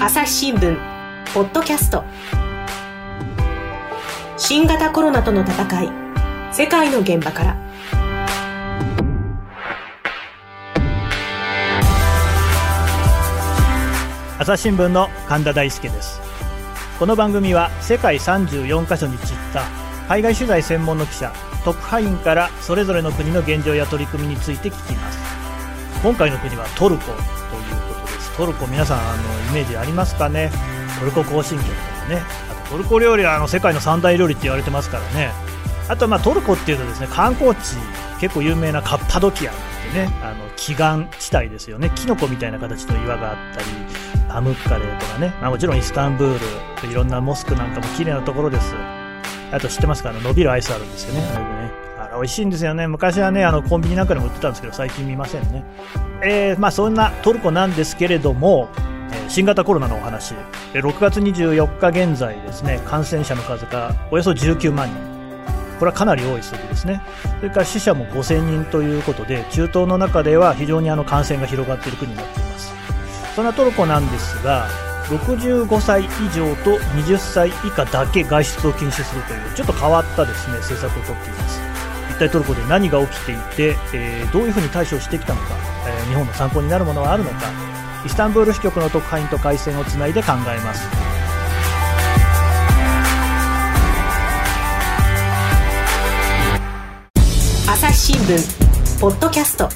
朝日新聞ポッドキャスト。新型コロナとの戦い世界の現場から。朝日新聞の神田大輔です。この番組は世界34カ所に散った海外取材専門の記者特派員からそれぞれの国の現状や取り組みについて聞きます。今回の国はトルコ。トルコ皆さんあのイメージありますかね？トルコ行進曲とかね。あとトルコ料理はあの世界の三大料理って言われてますからね。あとまあトルコっていうとですね観光地結構有名なカッパドキアなんてねあの奇岩地帯ですよね。キノコみたいな形の岩があったりパムッカレーとかね、まあ、もちろんイスタンブールいろんなモスクなんかも綺麗なところです。あと知ってますか？あの伸びるアイスあるんですよね。美味しいんですよね。昔はねあのコンビニなんかでも売ってたんですけど最近見ませんね。えー、まあそんなトルコなんですけれども新型コロナのお話。6月24日現在ですね感染者の数がおよそ19万人。これはかなり多い数字ですね。それから死者も5000人ということで中東の中では非常にあの感染が広がっている国になっています。そんなトルコなんですが65歳以上と20歳以下だけ外出を禁止するというちょっと変わったですね政策をとっています一体トルコで何が起きていて、えー、どういうふうに対処してきたのか、えー、日本の参考になるものはあるのかイスタンブール支局の特派員と回線をつないで考えます朝日新聞ポッドキャスト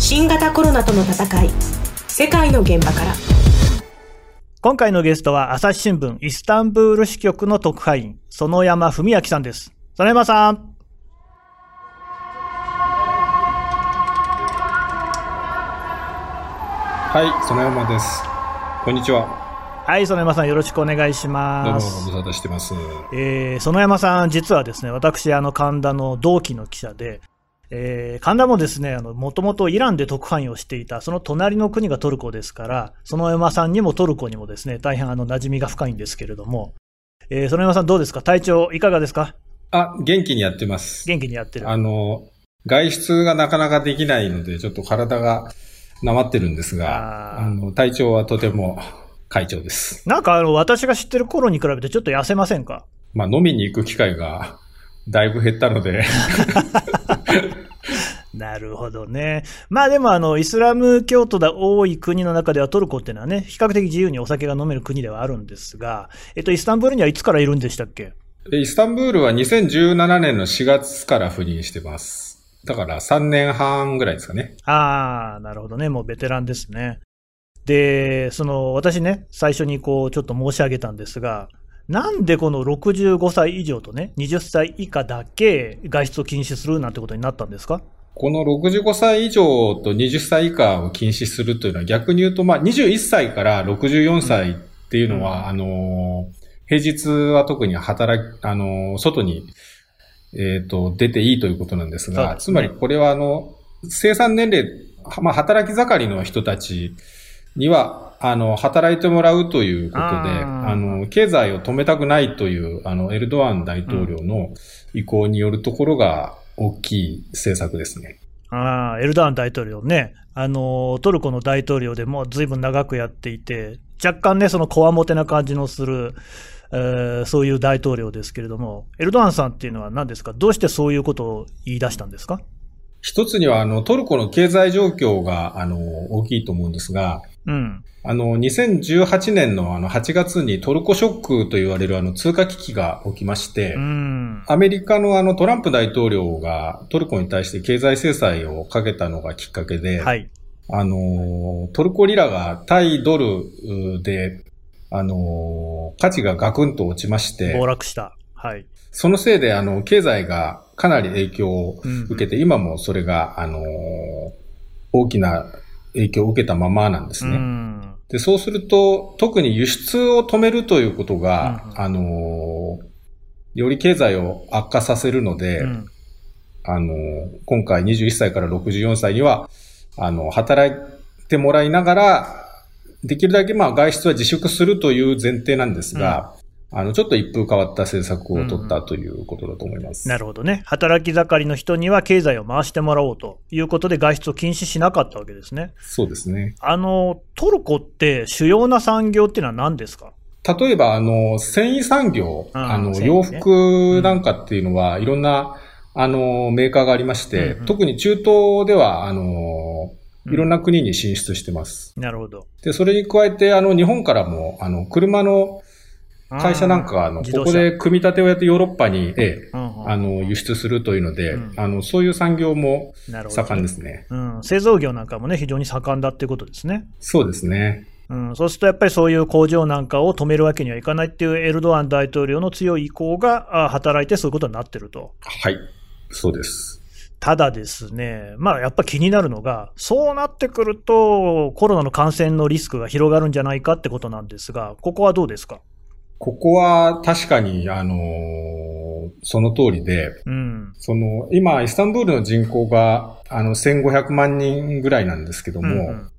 新型コロナとの戦い世界の現場から今回のゲストは朝日新聞イスタンブール支局の特派員園山文明さんです園山さんはい園山ですこんにちははい、園山さんよろしくお願いします。どうもご無沙汰してます。えー、園山さん、実はですね、私、あの、神田の同期の記者で、えー、神田もですね、あの、もともとイランで特派員をしていた、その隣の国がトルコですから、園山さんにもトルコにもですね、大変あの、馴染みが深いんですけれども、えー、園山さんどうですか？体調いかがですか？あ、元気にやってます。元気にやってる。あの、外出がなかなかできないので、ちょっと体がなまってるんですが、あの、体調はとても快調です。なんかあの、私が知ってる頃に比べてちょっと痩せませんか？まあ、飲みに行く機会が だいぶ減ったので なるほどね。まあでもあの、イスラム教徒が多い国の中ではトルコっていうのはね、比較的自由にお酒が飲める国ではあるんですが、えっと、イスタンブールにはいつからいるんでしたっけ？イスタンブールは2017年の4月から赴任してます。だから3年半ぐらいですかね。ああ、なるほどね。もうベテランですね。で、その、私ね、最初にこう、ちょっと申し上げたんですが、なんでこの65歳以上とね、20歳以下だけ外出を禁止するなんてことになったんですか？この65歳以上と20歳以下を禁止するというのは逆に言うと、まあ21歳から64歳っていうのは、うん、あの、平日は特に働き、あの、外に、えっ、ー、と、出ていいということなんですが、すね、つまりこれはあの、生産年齢、まあ働き盛りの人たちには、あの、働いてもらうということで、あの、経済を止めたくないという、あの、エルドアン大統領の意向によるところが大きい政策ですね。ああ、エルドアン大統領ね。あの、トルコの大統領でもう随分長くやっていて、若干ね、そのこわもてな感じのする、えー、そういう大統領ですけれども、エルドアンさんっていうのは何ですか？どうしてそういうことを言い出したんですか？一つには、あの、トルコの経済状況が、あの、大きいと思うんですが、うん。あの、2018年のあの8月にトルコショックと言われるあの通貨危機が起きまして、うん、アメリカのあのトランプ大統領がトルコに対して経済制裁をかけたのがきっかけで、はい。あの、トルコリラが対ドルで、あの、価値がガクンと落ちまして、暴落した。はい。そのせいであの、経済がかなり影響を受けて、うん、今もそれが、あの、大きな影響を受けたままなんですね。うん、で、そうすると、特に輸出を止めるということが、うん、あの、より経済を悪化させるので、うん、あの、今回21歳から64歳には、あの、働いてもらいながら、できるだけまあ外出は自粛するという前提なんですが、あの、ちょっと一風変わった政策を取ったということだと思います。なるほどね。働き盛りの人には経済を回してもらおうということで外出を禁止しなかったわけですね。そうですね。あの、トルコって主要な産業っていうのは何ですか？例えば、あの、繊維産業、あの、洋服なんかっていうのは、いろんな、あの、メーカーがありまして、うんうん、特に中東では、あの、いろんな国に進出してます。なるほど。で、それに加えて、あの、日本からも、あの、車の会社なんか、あの、ここで組み立てをやってヨーロッパに、ええ、あの、輸出するというので、あの、そういう産業も盛んですね。うん。製造業なんかもね、非常に盛んだっていうことですね。そうですね。うん、そうするとやっぱりそういう工場なんかを止めるわけにはいかないっていうエルドアン大統領の強い意向が働いてそういうことになってると。はい。そうです。ただですね、まあやっぱ気になるのが、そうなってくると、コロナの感染のリスクが広がるんじゃないかってことなんですが、ここはどうですか？ここは確かに、あのー、その通りで、うん、その、今、イスタンブールの人口が、あの、1500万人ぐらいなんですけども、うんうん、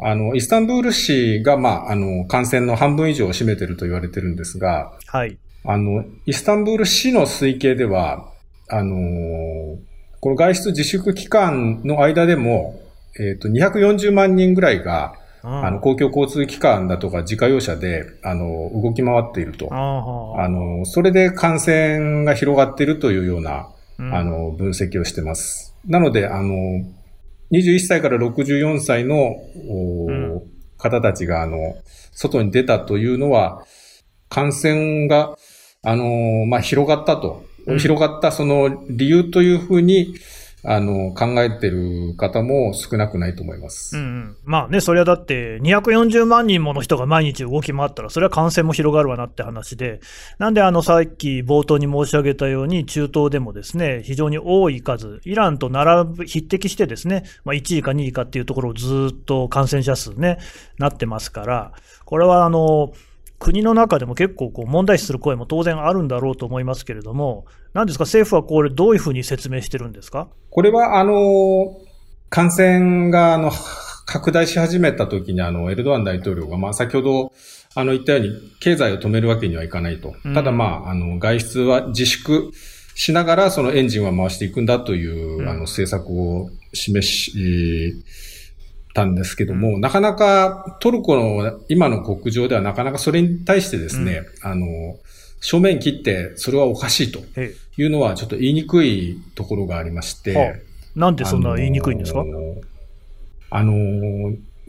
あの、イスタンブール市が、まあ、あの、感染の半分以上を占めてると言われてるんですが、はい。あの、イスタンブール市の推計では、あのー、この外出自粛期間の間でも、えっ、ー、と、240万人ぐらいが、あの、公共交通機関だとか自家用車で、あの、動き回っていると。あの、それで感染が広がっているというような、あの、分析をしてます。なので、あの、21歳から64歳の、うん、方たちが、あの、外に出たというのは、感染が、あの、まあ、広がったと広がったその理由というふうに、あの、考えてる方も少なくないと思います。うん、まあね、それはだって240万人もの人が毎日動き回ったら、それは感染も広がるわなって話で、なんであの、さっき冒頭に申し上げたように、中東でもですね、非常に多い数、イランと並ぶ、匹敵してですね、まあ1位か2位かっていうところをずっと感染者数ね、なってますから、これはあの、国の中でも結構こう問題視する声も当然あるんだろうと思いますけれども、なんですか、政府はこれ、どういうふうに説明してるんですか？これは、あの、感染が、あの、拡大し始めた時に、あの、エルドアン大統領が、まあ、先ほど、あの、言ったように、経済を止めるわけにはいかないと。ただ、まあ、あの、外出は自粛しながら、そのエンジンは回していくんだという、あの、政策を示し、たんですけども、うん、なかなかトルコの今の国情ではなかなかそれに対してですね、うん、あの、正面切ってそれはおかしいというのはちょっと言いにくいところがありまして。はあ、なんでそんな言いにくいんですか？あの、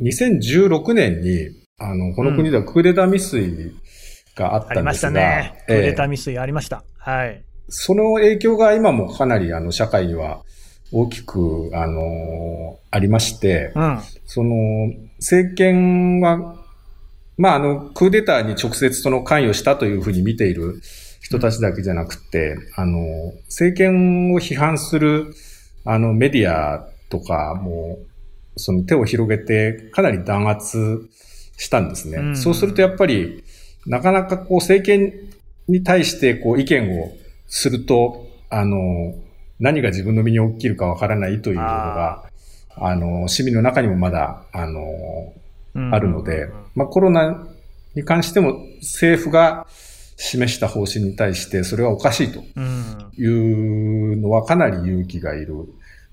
2016年に、あの、この国ではクーデター未遂があったんですが、うん、ありましたね。クーデター未遂ありました。はい。その影響が今もかなりあの社会には大きく、あの、ありまして、うん、その、政権は、まあ、あの、クーデターに直接その関与したというふうに見ている人たちだけじゃなくて、あの、政権を批判する、あの、メディアとかも、その手を広げて、かなり弾圧したんですね。うん、そうするとやっぱり、なかなかこう政権に対してこう意見をすると、あの、何が自分の身に起きるかわからないというのが、あの、市民の中にもまだ、あの、あるので、まあコロナに関しても政府が示した方針に対してそれはおかしいというのはかなり勇気がいる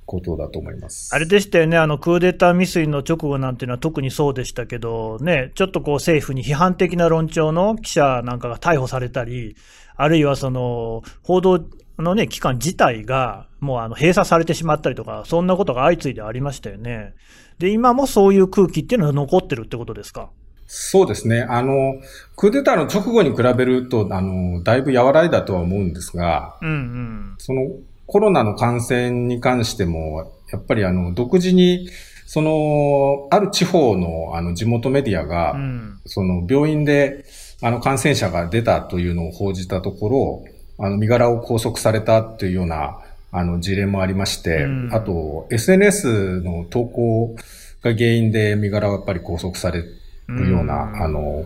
ことだと思います。あれでしたよね、あのクーデター未遂の直後なんていうのは特にそうでしたけど、ね、ちょっとこう政府に批判的な論調の記者なんかが逮捕されたり、あるいはその報道のね、機関自体がもうあの閉鎖されてしまったりとか、そんなことが相次いでありましたよね。で、今もそういう空気っていうのは残ってるってことですか？そうですね。あの、クーデターの直後に比べると、あの、だいぶ和らいだとは思うんですが、うんうん、そのコロナの感染に関しても、やっぱりあの、独自に、その、ある地方のあの地元メディアが、うん、その病院であの感染者が出たというのを報じたところ、あの、身柄を拘束されたというような、あの、事例もありまして、うん、あと、SNS の投稿が原因で身柄はやっぱり拘束されるような、うん、あの、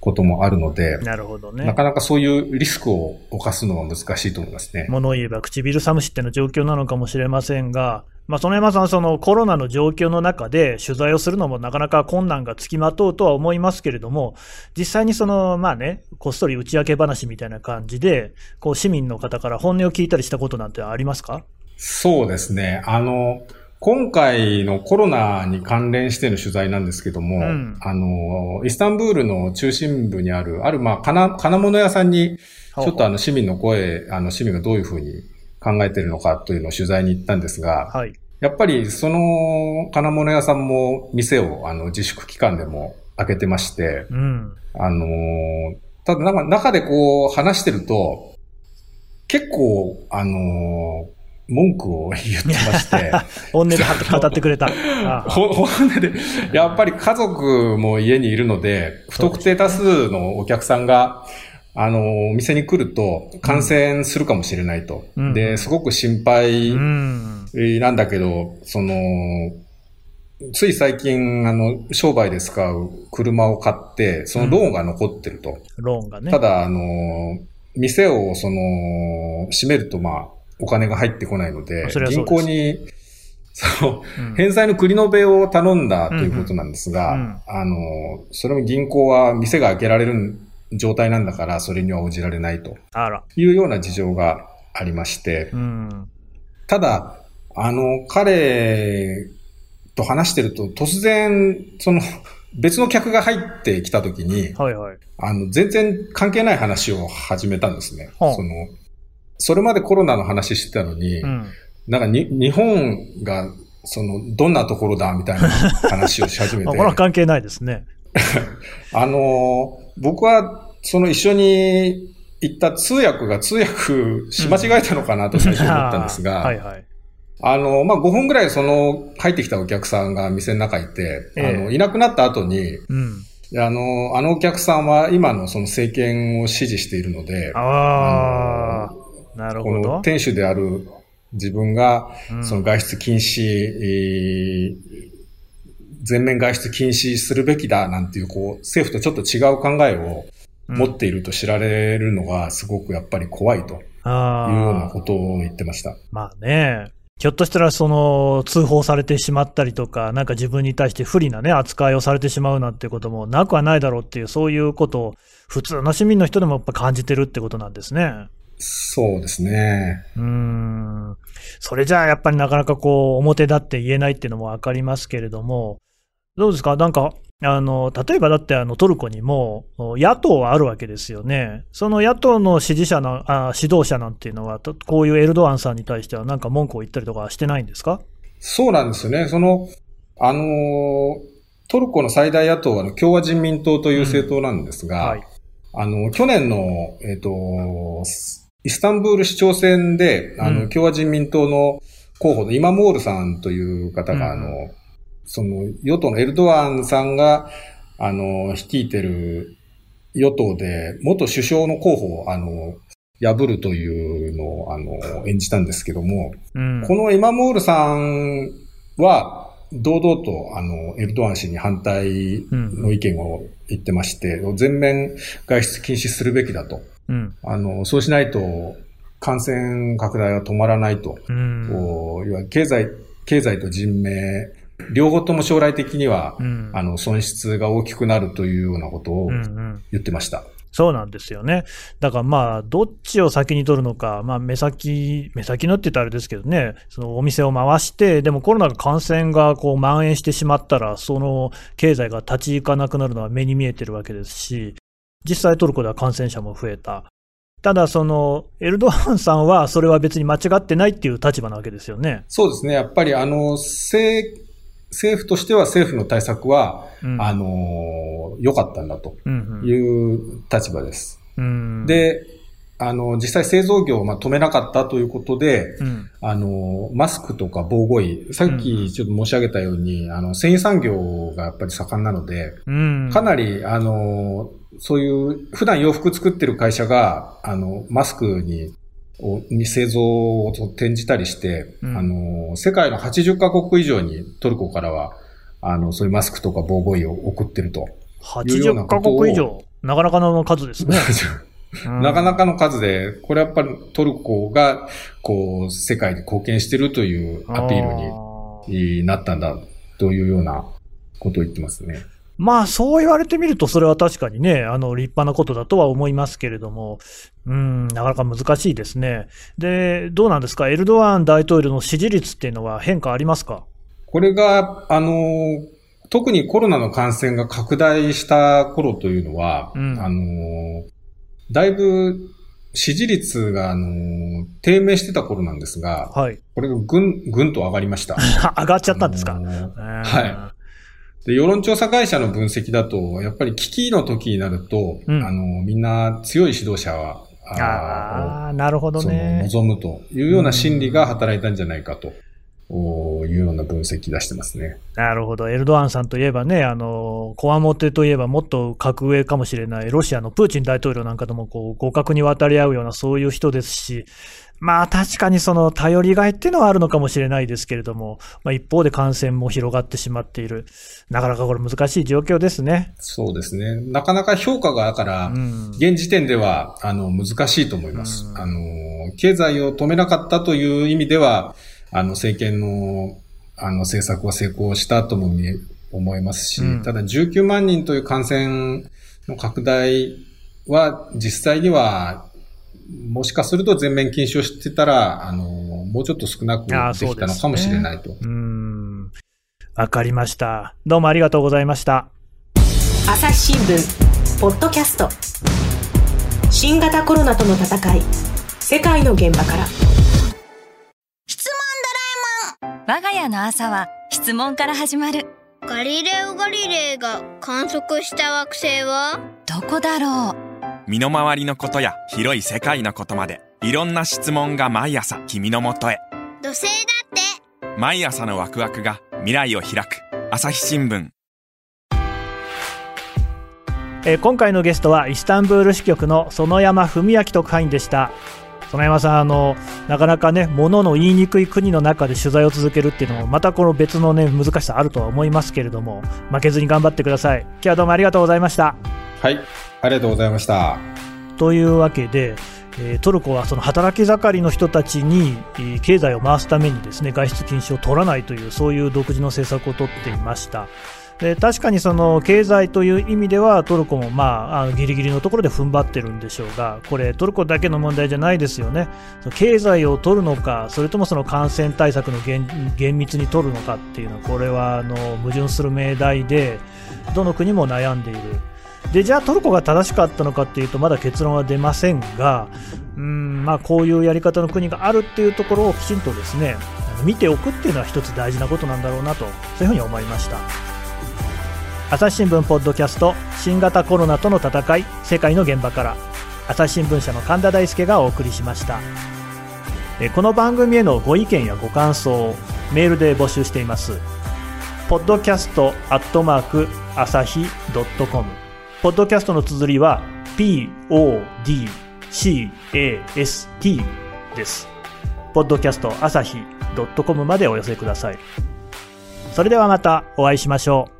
こともあるので、なるほどね。なかなかそういうリスクを犯すのは難しいと思いますね。物言えば唇寒しっての状況なのかもしれませんが、まあ、園山さん、そのコロナの状況の中で取材をするのもなかなか困難がつきまとうとは思いますけれども、実際にその、まあね、こっそり打ち明け話みたいな感じで、こう市民の方から本音を聞いたりしたことなんてありますか？そうですね。あの、今回のコロナに関連しての取材なんですけども、うん、あの、イスタンブールの中心部にある、ある、まあ、金、金物屋さんに、ちょっとあの、市民の声、あの、市民がどういうふうに考えてるのかというのを取材に行ったんですが、はい、やっぱりその金物屋さんも店をあの自粛期間でも開けてまして、うん、あのただなんか中でこう話してると、結構、あの文句を言ってまして。本音で語ってくれた。本音で、やっぱり家族も家にいるので、不特定多数のお客さんが、あの、お店に来ると感染するかもしれないと。うん、で、すごく心配なんだけど、その、つい最近、あの、商売で使う車を買って、そのローンが残ってると。うん、ローンがね。ただ、あの、店を、その、閉めると、まあ、お金が入ってこないので、で銀行に、そう、うん、返済の繰り延べを頼んだということなんですが、うん。うん、あの、それも銀行は店が開けられる状態なんだから、それには応じられないというような事情がありまして、うん、ただ、あの、彼と話してると、突然、その、別の客が入ってきたときに、はいはい、あの、全然関係ない話を始めたんですね。はあ、その、それまでコロナの話してたのに、うん、なんかに、日本が、その、どんなところだみたいな話をし始めて。これは関係ないですね。あの、僕は、その一緒に行った通訳が通訳し間違えたのかなと最初思ったんですが、はいはい。あの、まあ、5分ぐらいその、入ってきたお客さんが店の中にいて、えー、あの、いなくなった後に、うん、あの、あのお客さんは今のその政権を支持しているので、ああなるほど。この店主である自分が、その外出禁止、うん、全面外出禁止するべきだなんていう、こう、政府とちょっと違う考えを持っていると知られるのが、すごくやっぱり怖いというようなことを言ってました。まあね。ひょっとしたら、その、通報されてしまったりとか、なんか自分に対して不利なね、扱いをされてしまうなんてこともなくはないだろうっていう、そういうことを、普通の市民の人でもやっぱ感じてるってことなんですね。そうですね。うん。それじゃあやっぱりなかなかこう、表立って言えないっていうのもわかりますけれども、どうですか？なんか、あの、例えばだってあのトルコにも野党はあるわけですよね。その野党の支持者の、あ指導者なんていうのは、こういうエルドアンさんに対してはなんか文句を言ったりとかしてないんですか？そうなんですよね。その、あのトルコの最大野党は共和人民党という政党なんですが、うんはい、あの、去年の、えっ、ー、と、イスタンブール市長選で、あの、共和人民党の候補のイマモールさんという方が、あの、その、与党のエルドアンさんが、あの、率いてる与党で、元首相の候補を、あの、破るというのを、あの、演じたんですけども、うん、このイマモールさんは、堂々と、あの、エルドアン氏に反対の意見を言ってまして、うん、全面外出禁止するべきだと。うん、あの、そうしないと感染拡大は止まらないと。うん、いわ経済、経済と人命、両方とも将来的には、うん、あの、損失が大きくなるというようなことを言ってました。うんうんそうなんですよね。だからまあ、どっちを先に取るのか、まあ、目先、目先のって言ったらあれですけどね、そのお店を回して、でもコロナが感染がこう蔓延してしまったら、その経済が立ち行かなくなるのは目に見えてるわけですし、実際トルコでは感染者も増えた。ただ、その、エルドアンさんは、それは別に間違ってないっていう立場なわけですよね。そうですね。やっぱり、あの、政、政府としては政府の対策は、うん、あの、良かったんだという立場です。うん。うん、で、あの、実際製造業をまあ止めなかったということで、うん、あの、マスクとか防護衣、さっきちょっと申し上げたように、うん、あの、繊維産業がやっぱり盛んなので、うん、かなり、あの、そういう普段洋服作ってる会社が、あの、マスクに、に製造を転じたりして、うん、あの、世界の80カ国以上にトルコからは、あの、そういうマスクとか防護衣を送ってると80カ国以上なかなかの数ですね。なかなかの数で、これやっぱりトルコが、こう、世界に貢献してるというアピールになったんだというようなことを言ってますね。まあ、そう言われてみると、それは確かにね、あの、立派なことだとは思いますけれども、うん、なかなか難しいですね。で、どうなんですか？エルドアン大統領の支持率っていうのは変化ありますか？これが、あの、特にコロナの感染が拡大した頃というのは、うん、あの、だいぶ支持率が、あの、低迷してた頃なんですが、はい。これがぐん、ぐんと上がりました。上がっちゃったんですか、はい。で、世論調査会社の分析だと、やっぱり危機の時になると、うん、あの、みんな強い指導者は、ああ、なるほどね。望むというような心理が働いたんじゃないかと。いうような分析出してますね。なるほど。エルドアンさんといえばね、あの、こわもてといえばもっと格上かもしれないロシアのプーチン大統領なんかともこう互角に渡り合うようなそういう人ですし、まあ確かにその頼りがいっていうのはあるのかもしれないですけれども、まあ一方で感染も広がってしまっている。なかなかこれ難しい状況ですね。そうですね。なかなか評価がだから、現時点では、あの、難しいと思います。あの、経済を止めなかったという意味では、あの、政権の、あの、政策は成功したとも思いますし、うん、ただ19万人という感染の拡大は、実際には、もしかすると全面禁止をしてたら、あの、もうちょっと少なくできたのかもしれないと。う、ね、ん。わかりました。どうもありがとうございました。朝日新聞、ポッドキャスト。新型コロナとの戦い、世界の現場から。我が家の朝は質問から始まる。ガリレオ・ガリレイが観測した惑星は？どこだろう。身の回りのことや広い世界のことまでいろんな質問が毎朝君のもとへ。土星だって。毎朝のワクワクが未来を開く。朝日新聞。え今回のゲストはイスタンブール支局の園山文明特派員でした園山さんあの、なかなかね、ものの言いにくい国の中で取材を続けるっていうのも、またこの別のね、難しさあるとは思いますけれども、負けずに頑張ってください。今日はどうもありがとうございました。はい、ありがとうございました。というわけで、えトルコはその働き盛りの人たちに経済を回すためにですね外出禁止を取らないというそういう独自の政策を取っていました。で確かにその経済という意味ではトルコもまあギリギリのところで踏ん張ってるんでしょうがこれトルコだけの問題じゃないですよね経済を取るのかそれともその感染対策の厳密に取るのかっていうのはこれはあの矛盾する命題でどの国も悩んでいるでじゃあトルコが正しかったのかっていうとまだ結論は出ませんがうんまあこういうやり方の国があるっていうところをきちんとですね見ておくっていうのは一つ大事なことなんだろうなとそういうふうに思いました。朝日新聞ポッドキャスト新型コロナとの戦い世界の現場から。朝日新聞社の神田大輔がお送りしました。この番組へのご意見やご感想をメールで募集しています。ポッドキャストアットマーク朝日ドットコム。ポッドキャストの綴りは PODCAST です。ポッドキャスト朝日ドットコムまでお寄せください。それではまたお会いしましょう。